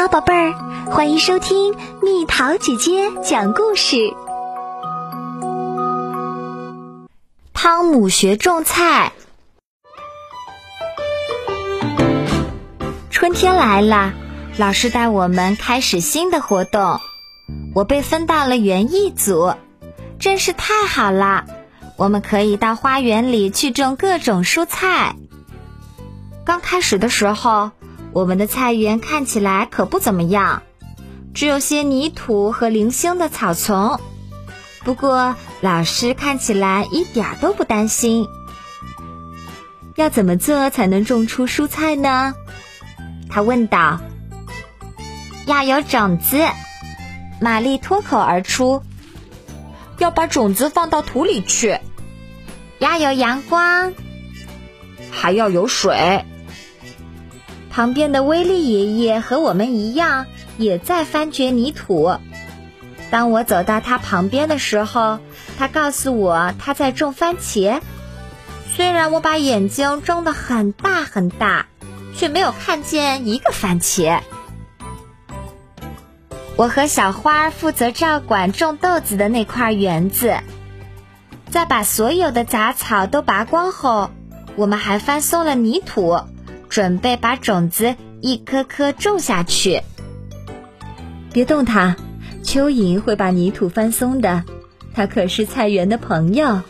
好，宝贝儿，欢迎收听蜜桃姐姐讲故事。汤姆学种菜。春天来了，老师带我们开始新的活动。我被分到了园艺组，真是太好了！我们可以到花园里去种各种蔬菜。刚开始的时候。我们的菜园看起来可不怎么样，只有些泥土和零星的草丛。不过老师看起来一点都不担心。要怎么做才能种出蔬菜呢？他问道。要有种子，玛丽脱口而出。要把种子放到土里去。要有阳光，还要有水。旁边的威利爷爷和我们一样，也在翻掘泥土。当我走到他旁边的时候，他告诉我他在种番茄。虽然我把眼睛睁得很大很大，却没有看见一个番茄。我和小花负责照管种豆子的那块园子。在把所有的杂草都拔光后，我们还翻松了泥土。准备把种子一颗颗种下去。别动它，蚯蚓会把泥土翻松的。它可是菜园的朋友。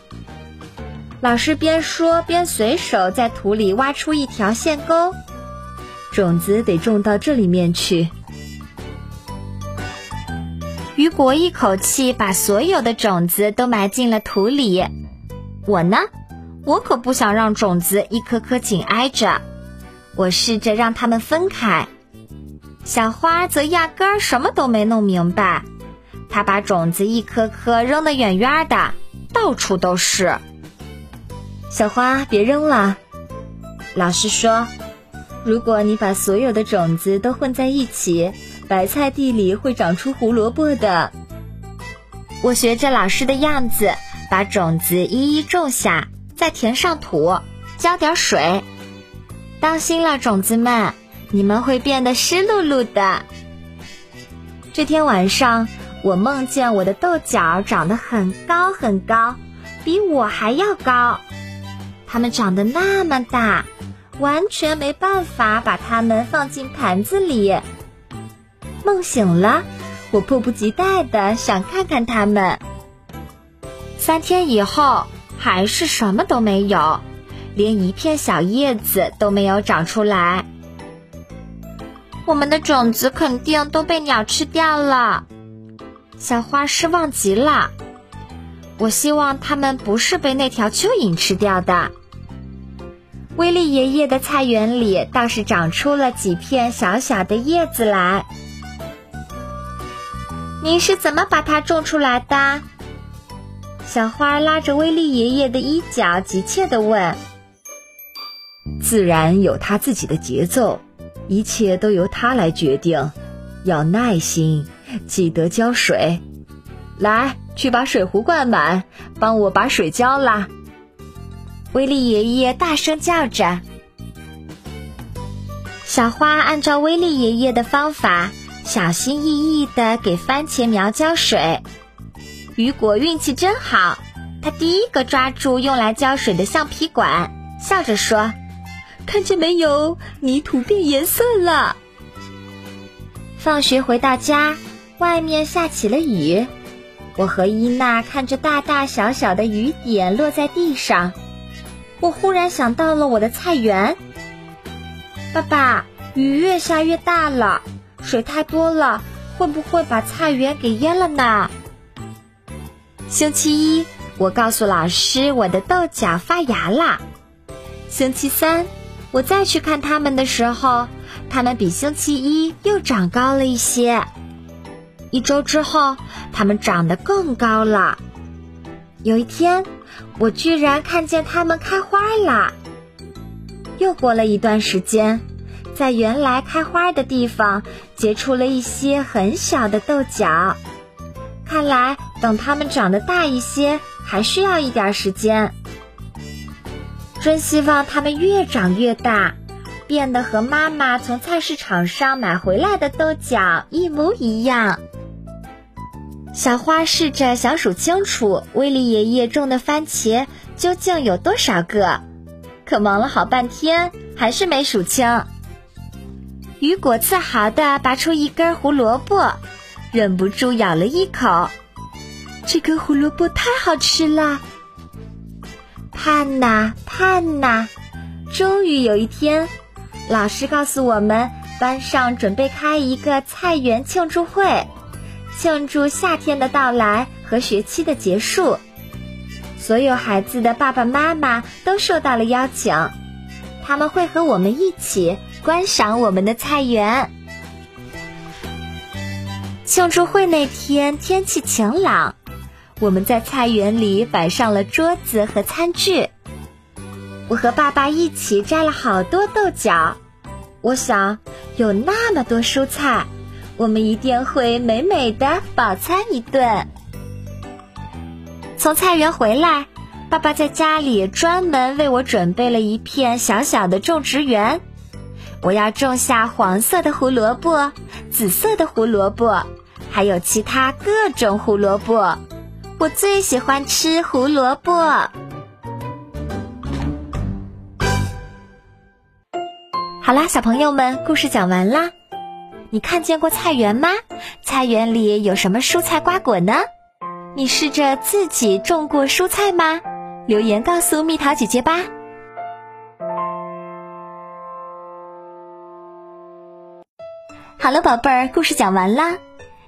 老师边说边随手在土里挖出一条线沟，种子得种到这里面去。雨果一口气把所有的种子都埋进了土里。我呢，我可不想让种子一颗颗紧挨着。我试着让它们分开，小花则压根儿什么都没弄明白。它把种子一颗颗扔得远远的，到处都是。小花，别扔了。老师说，如果你把所有的种子都混在一起，白菜地里会长出胡萝卜的。我学着老师的样子，把种子一一种下，再填上土，浇点水。当心了，种子们，你们会变得湿漉漉的。这天晚上，我梦见我的豆角长得很高很高，比我还要高。它们长得那么大，完全没办法把它们放进盘子里。梦醒了，我迫不及待的想看看它们。三天以后，还是什么都没有。连一片小叶子都没有长出来，我们的种子肯定都被鸟吃掉了。小花失望极了。我希望它们不是被那条蚯蚓吃掉的。威利爷爷的菜园里倒是长出了几片小小的叶子来。你是怎么把它种出来的？小花拉着威利爷爷的衣角，急切地问。自然有它自己的节奏，一切都由它来决定。要耐心，记得浇水。来，去把水壶灌满，帮我把水浇啦！威利爷爷大声叫着。小花按照威利爷爷的方法，小心翼翼地给番茄苗浇水。雨果运气真好，他第一个抓住用来浇水的橡皮管，笑着说。看见没有，泥土变颜色了。放学回到家，外面下起了雨。我和伊娜看着大大小小的雨点落在地上。我忽然想到了我的菜园。爸爸，雨越下越大了，水太多了，会不会把菜园给淹了呢？星期一，我告诉老师我的豆角发芽了。星期三。我再去看它们的时候，它们比星期一又长高了一些。一周之后，它们长得更高了。有一天，我居然看见它们开花了。又过了一段时间，在原来开花的地方结出了一些很小的豆角。看来，等它们长得大一些，还需要一点时间。真希望它们越长越大，变得和妈妈从菜市场上买回来的豆角一模一样。小花试着想数清楚威利爷爷种的番茄究竟有多少个，可忙了好半天还是没数清。雨果自豪地拔出一根胡萝卜，忍不住咬了一口。这根胡萝卜太好吃了！盼呐盼呐，终于有一天，老师告诉我们，班上准备开一个菜园庆祝会，庆祝夏天的到来和学期的结束。所有孩子的爸爸妈妈都受到了邀请，他们会和我们一起。观赏我们的菜园。庆祝会那天天气晴朗，我们在菜园里摆上了桌子和餐具。我和爸爸一起摘了好多豆角。我想，有那么多蔬菜，我们一定会美美的饱餐一顿。从菜园回来，爸爸在家里专门为我准备了一片小小的种植园。我要种下黄色的胡萝卜、紫色的胡萝卜，还有其他各种胡萝卜。我最喜欢吃胡萝卜。好啦，小朋友们，故事讲完啦。你看见过菜园吗？菜园里有什么蔬菜瓜果呢？你试着自己种过蔬菜吗？留言告诉蜜桃姐姐吧。好了，宝贝儿，故事讲完啦。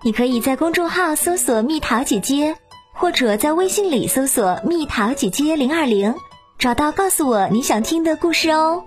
你可以在公众号搜索“蜜桃姐姐”，或者在微信里搜索“蜜桃姐姐零二零”，找到告诉我你想听的故事哦。